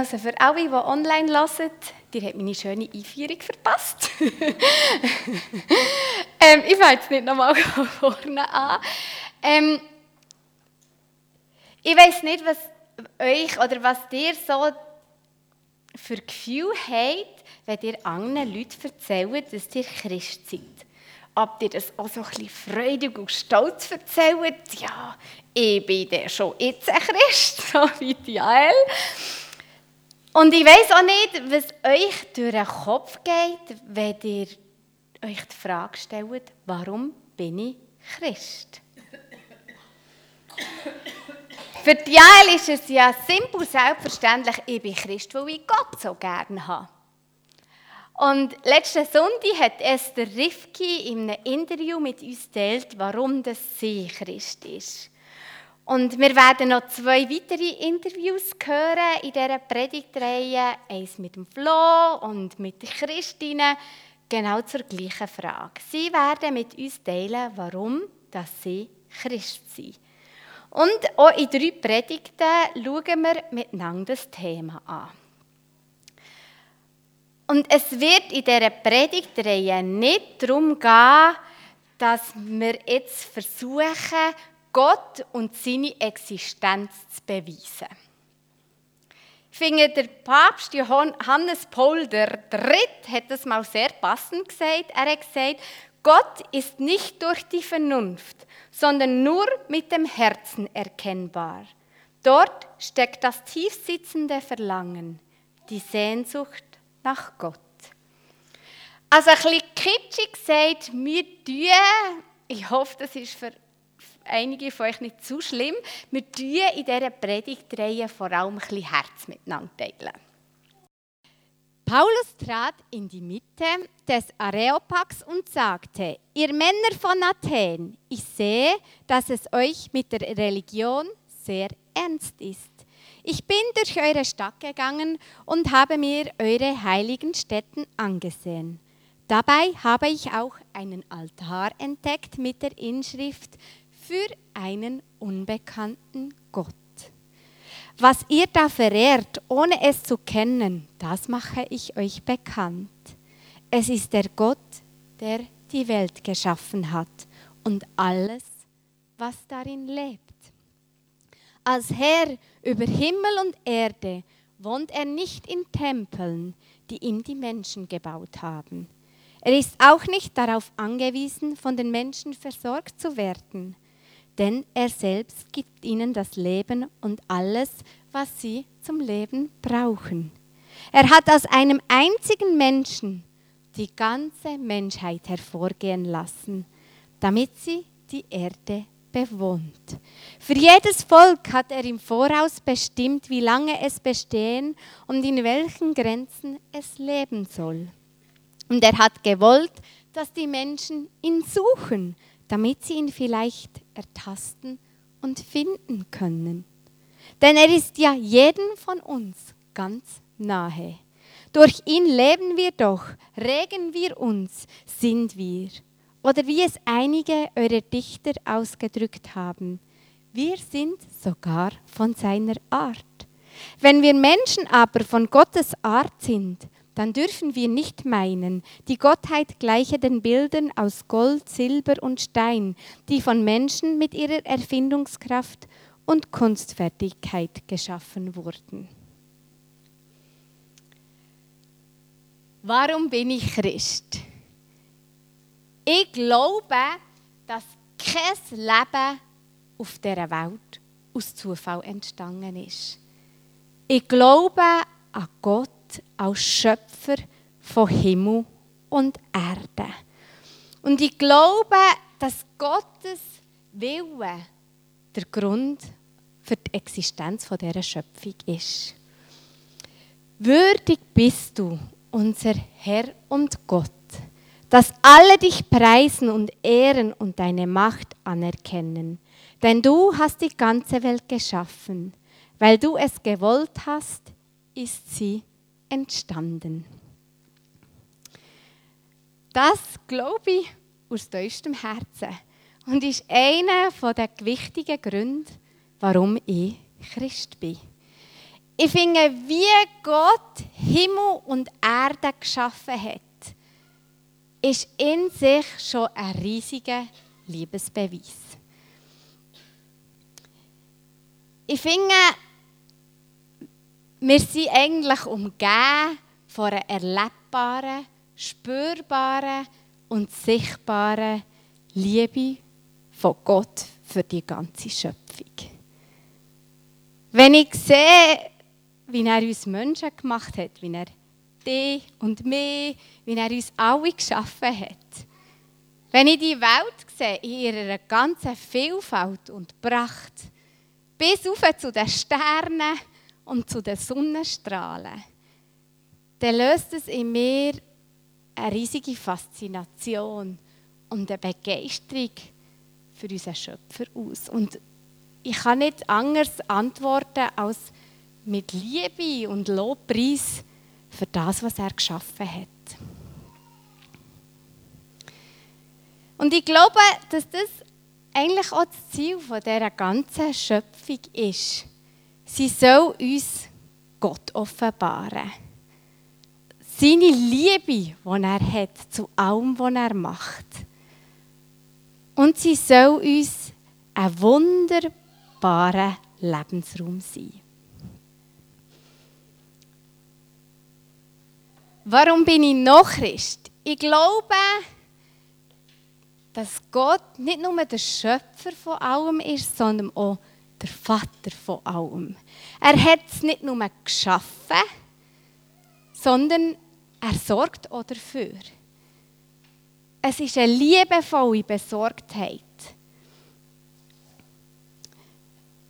Also für alle, die online hören, ihr habt meine schöne Einführung verpasst. ähm, ich fange jetzt nicht nochmal vorne an. Ähm, ich weiß nicht, was euch oder was ihr so für Gefühl habt, wenn ihr anderen Leuten erzählt, dass ihr Christ seid. Ob ihr das auch so ein bisschen freudig und stolz erzählt, ja, ich bin der schon jetzt ein Christ, so wie die Jael. Und ich weiß auch nicht, was euch durch den Kopf geht, wenn ihr euch die Frage stellt, warum bin ich Christ? Für die Jael ist es ja simpel selbstverständlich, ich bin Christ, weil ich Gott so gerne habe. Und letzten Sonntag hat Esther Rifki in einem Interview mit uns geteilt, warum das sie Christ ist. Und wir werden noch zwei weitere Interviews hören in dieser Predigtreihe. Eins mit dem Flo und mit der Christine, genau zur gleichen Frage. Sie werden mit uns teilen, warum dass sie Christ sind. Und auch in drei Predigten schauen wir miteinander das Thema an. Und es wird in dieser Predigtreihe nicht darum gehen, dass wir jetzt versuchen, Gott und seine Existenz zu beweisen. Ich finde, der Papst Johannes Paul III. hat das mal sehr passend gesagt. Er hat gesagt, Gott ist nicht durch die Vernunft, sondern nur mit dem Herzen erkennbar. Dort steckt das tiefsitzende Verlangen, die Sehnsucht nach Gott. Also ein bisschen kitschig gesagt, wir tun, ich hoffe, das ist für einige von euch nicht zu schlimm. Wir tun in dieser Predigtreihe vor allem ein bisschen Herz miteinander teilen. Paulus trat in die Mitte des Areopags und sagte, ihr Männer von Athen, ich sehe, dass es euch mit der Religion sehr ernst ist. Ich bin durch eure Stadt gegangen und habe mir eure heiligen Stätten angesehen. Dabei habe ich auch einen Altar entdeckt mit der Inschrift für einen unbekannten Gott. Was ihr da verehrt, ohne es zu kennen, das mache ich euch bekannt. Es ist der Gott, der die Welt geschaffen hat und alles, was darin lebt. Als Herr über Himmel und Erde wohnt er nicht in Tempeln, die ihm die Menschen gebaut haben. Er ist auch nicht darauf angewiesen, von den Menschen versorgt zu werden denn er selbst gibt ihnen das Leben und alles, was sie zum Leben brauchen. Er hat aus einem einzigen Menschen die ganze Menschheit hervorgehen lassen, damit sie die Erde bewohnt. Für jedes Volk hat er im Voraus bestimmt, wie lange es bestehen und in welchen Grenzen es leben soll. Und er hat gewollt, dass die Menschen ihn suchen, damit sie ihn vielleicht ertasten und finden können. Denn er ist ja jedem von uns ganz nahe. Durch ihn leben wir doch, regen wir uns, sind wir. Oder wie es einige eurer Dichter ausgedrückt haben, wir sind sogar von seiner Art. Wenn wir Menschen aber von Gottes Art sind, dann dürfen wir nicht meinen, die Gottheit gleiche den Bildern aus Gold, Silber und Stein, die von Menschen mit ihrer Erfindungskraft und Kunstfertigkeit geschaffen wurden. Warum bin ich Christ? Ich glaube, dass kein Leben auf dieser Welt aus Zufall entstanden ist. Ich glaube an Gott als Schöpfer von Himmel und Erde. Und ich glaube, dass Gottes Wille der Grund für die Existenz dieser Schöpfung ist. Würdig bist du, unser Herr und Gott, dass alle dich preisen und ehren und deine Macht anerkennen. Denn du hast die ganze Welt geschaffen. Weil du es gewollt hast, ist sie entstanden. Das glaube ich aus tiefstem Herzen und ist einer der gewichtigen Gründe, warum ich Christ bin. ich finde, wie Gott Himmel und Erde geschaffen hat, ist in sich schon ein riesiger Liebesbeweis. Ich finde, wir sind eigentlich umgeben von einer erlebbaren, spürbaren und sichtbaren Liebe von Gott für die ganze Schöpfung. Wenn ich sehe, wie er uns Menschen gemacht hat, wie er dich und mich, wie er uns alle geschaffen hat. Wenn ich die Welt sehe, in ihrer ganzen Vielfalt und Pracht, bis auf zu den Sternen und zu den Sonnenstrahlen, dann löst es in mir eine riesige Faszination und eine Begeisterung für unseren Schöpfer aus. Und ich kann nicht anders antworten als mit Liebe und Lobpreis für das, was er geschaffen hat. Und ich glaube, dass das eigentlich auch das Ziel dieser ganzen Schöpfung ist. Sie soll uns Gott offenbaren. Seine Liebe, die er hat zu allem, was er macht. Und sie soll uns ein wunderbarer Lebensraum sein. Warum bin ich noch Christ? Ich glaube, dass Gott nicht nur der Schöpfer von allem ist, sondern auch der Vater von allem. Er hat es nicht nur geschaffen, sondern er sorgt auch dafür. Es ist eine liebevolle Besorgtheit.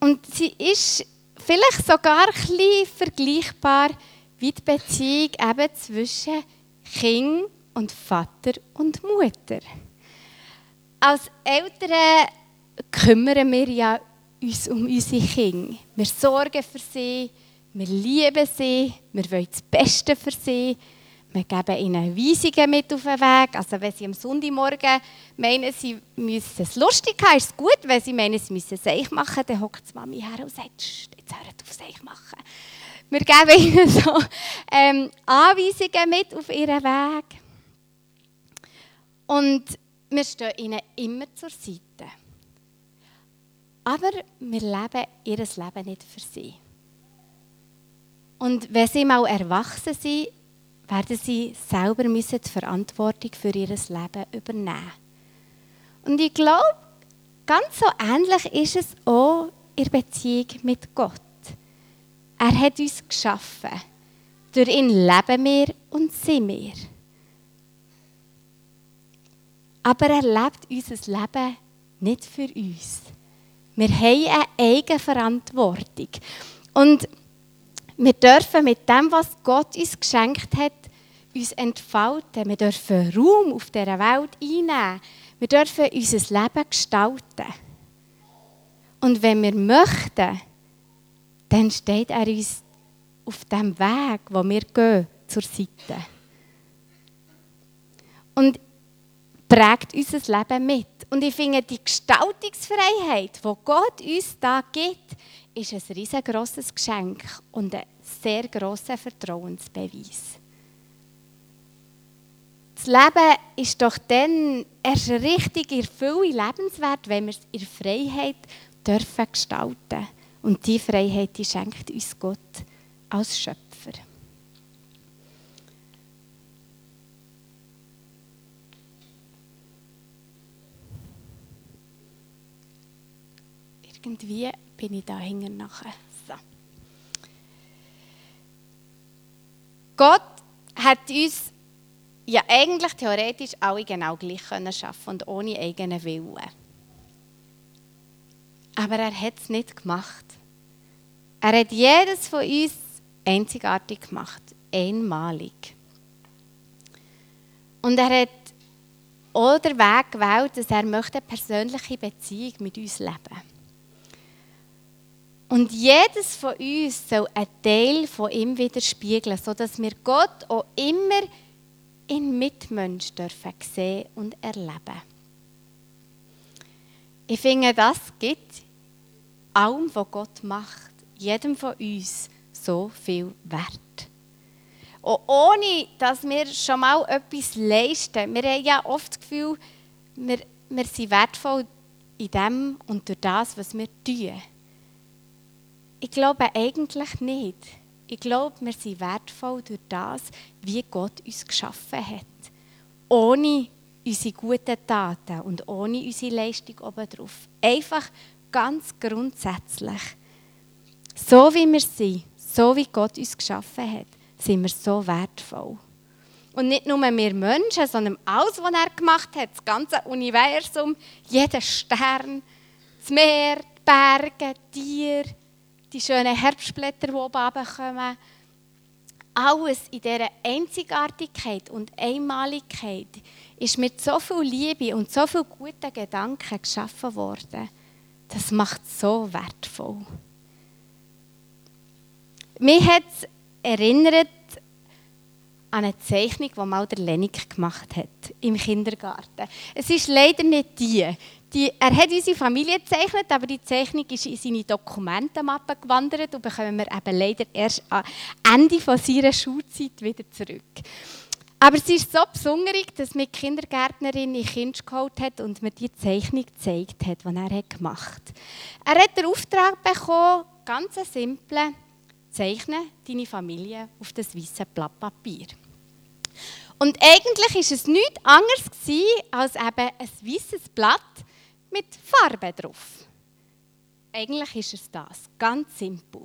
Und sie ist vielleicht sogar ein vergleichbar wie die Beziehung eben zwischen Kind und Vater und Mutter. Als Eltern kümmern wir ja uns um unsere Kinder. Wir sorgen für sie, wir lieben sie, wir wollen das Beste für sie. Wir geben ihnen Weisungen mit auf den Weg. Also wenn sie am Sonntagmorgen meinen, sie müssen es lustig haben, ist es gut. Wenn sie meinen, sie müssen es seich machen, dann hockt die Mami her und sagt, jetzt hört auf seich machen. Wir geben ihnen so ähm, Anweisungen mit auf ihren Weg. Und wir stehen ihnen immer zur Seite. Aber wir leben ihr Leben nicht für sie. Und wenn sie mal erwachsen sind, werden sie selber die Verantwortung für ihr Leben übernehmen. Und ich glaube, ganz so ähnlich ist es auch in Beziehung mit Gott. Er hat uns geschaffen. Durch ihn leben wir und sind wir. Aber er lebt unser Leben nicht für uns. Wir haben eine Eigenverantwortung. Und wir dürfen mit dem, was Gott uns geschenkt hat, uns entfalten. Wir dürfen Raum auf dieser Welt einnehmen. Wir dürfen unser Leben gestalten. Und wenn wir möchten, dann steht er uns auf dem Weg, wo wir gehen, zur Seite. Und prägt unser Leben mit. Und ich finde, die Gestaltungsfreiheit, die Gott uns da gibt, ist ein riesengroßes Geschenk und ein sehr grosser Vertrauensbeweis. Das Leben ist doch dann erst richtig in Fülle lebenswert, wenn wir es in Freiheit dürfen gestalten Und diese Freiheit die schenkt uns Gott als Schöpfer. Irgendwie bin ich da hinten nachher. So. Gott hat uns ja eigentlich theoretisch alle genau gleich können schaffen und ohne eigenen Willen. Aber er hat es nicht gemacht. Er hat jedes von uns einzigartig gemacht, einmalig. Und er hat auch den Weg gewählt, dass er eine persönliche Beziehung mit uns leben möchte. Und jedes von uns soll einen Teil von ihm widerspiegeln, sodass wir Gott auch immer in Mitmensch dürfen sehen und erleben. Ich finde, das gibt allem, was Gott macht, jedem von uns so viel wert. Und ohne, dass wir schon mal etwas leisten, wir haben ja oft das Gefühl, wir, wir sind wertvoll in dem und durch das, was wir tun. Ich glaube eigentlich nicht. Ich glaube, wir sind wertvoll durch das, wie Gott uns geschaffen hat. Ohne unsere guten Taten und ohne unsere Leistung obendrauf. Einfach ganz grundsätzlich. So wie wir sind, so wie Gott uns geschaffen hat, sind wir so wertvoll. Und nicht nur wir Menschen, sondern alles, was er gemacht hat, das ganze Universum, jeder Stern, das Meer, die Berge, die Tiere, die schönen Herbstblätter, die oben kommen. Alles in dieser Einzigartigkeit und Einmaligkeit ist mit so viel Liebe und so viel guten Gedanken geschaffen worden. Das macht so wertvoll. Mich hat es erinnert an eine Zeichnung, die mal der Lenik gemacht hat im Kindergarten. Es ist leider nicht die. Die. Er hat unsere Familie gezeichnet, aber die Zeichnung ist in seine Dokumentenmappe gewandert und bekommen wir eben leider erst am Ende von seiner Schulzeit wieder zurück. Aber es ist so besonders, dass mir die Kindergärtnerin in Kind geholt hat und mir die Zeichnung gezeigt hat, die er gemacht hat. Er hat den Auftrag bekommen, ganz simpel, zeichne deine Familie auf das weiße Blatt Papier. Und eigentlich ist es nichts anderes als eben ein weißes Blatt mit Farbe drauf. Eigentlich ist es das, ganz simpel.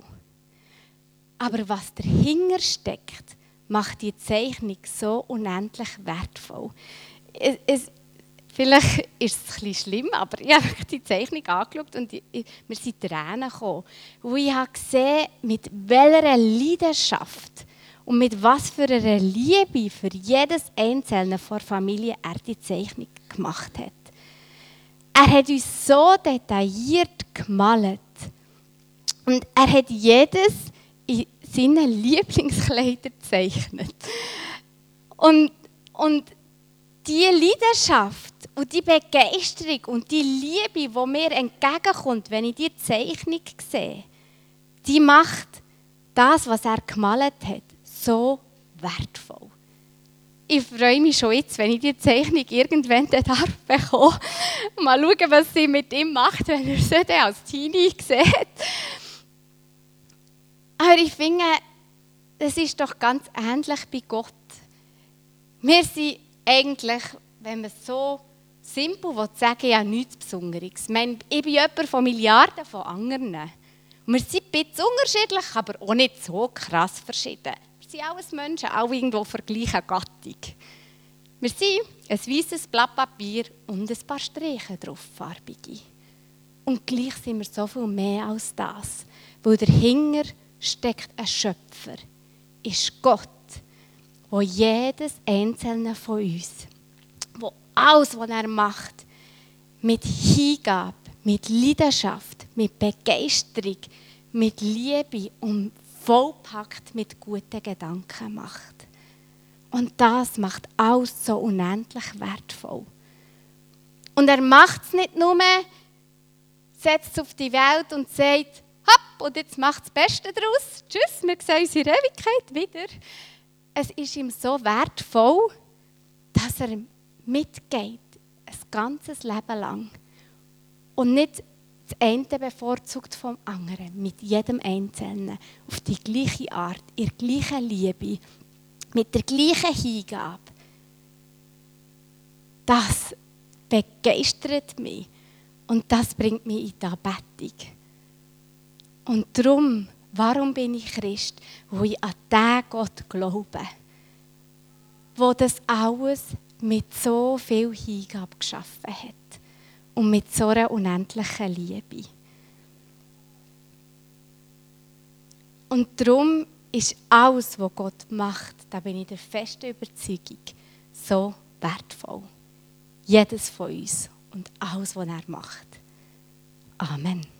Aber was dahinter steckt, macht die Zeichnung so unendlich wertvoll. Es, es, vielleicht ist es ein bisschen schlimm, aber ich habe die Zeichnung angeschaut und ich, ich, mir sind Tränen gekommen. Wo ich habe gesehen, mit welcher Leidenschaft und mit was für einer Liebe für jedes Einzelne vor Familie er die Zeichnung gemacht hat. Er hat uns so detailliert gemalt. Und er hat jedes in seinen Lieblingskleider gezeichnet. Und, und die Leidenschaft und die Begeisterung und die Liebe, die mir entgegenkommt, wenn ich die Zeichnung sehe, die macht das, was er gemalt hat, so wertvoll. Ich freue mich schon jetzt, wenn ich die Zeichnung irgendwann darf bekommen. Mal schauen, was sie mit ihm macht, wenn er sie dann als Teenie sieht. Aber ich finde, es ist doch ganz ähnlich bei Gott. Wir sind eigentlich, wenn man so simpel sagen will, ja nichts Besonderes. Ich, meine, ich bin jemand von Milliarden von anderen. Wir sind ein bisschen unterschiedlich, aber auch nicht so krass verschieden sind alles Menschen, auch irgendwo von gleicher Gattung. Wir sind ein weißes Blatt Papier und ein paar Striche drauf, farbige. Und gleich sind wir so viel mehr als das. Weil dahinter steckt ein Schöpfer, ist Gott, wo jedes einzelne von uns, wo alles, was er macht, mit Hingabe, mit Leidenschaft, mit Begeisterung, mit Liebe und vollpackt mit guten Gedanken macht. Und das macht alles so unendlich wertvoll. Und er macht es nicht nur, setzt es auf die Welt und sagt, hopp, und jetzt macht das Beste daraus. Tschüss, wir sehen uns in Ewigkeit wieder. Es ist ihm so wertvoll, dass er mitgeht, ein ganzes Leben lang. Und nicht das eine bevorzugt vom anderen, mit jedem Einzelnen, auf die gleiche Art, in der gleichen Liebe, mit der gleichen Hingabe. Das begeistert mich und das bringt mich in die Anbetung. Und darum, warum bin ich Christ? Wo ich an den Gott glaube, wo das alles mit so viel Hingabe geschaffen hat und mit so einer unendlichen Liebe. Und darum ist alles, was Gott macht, da bin ich der festen Überzeugung, so wertvoll. Jedes von uns und alles, was er macht. Amen.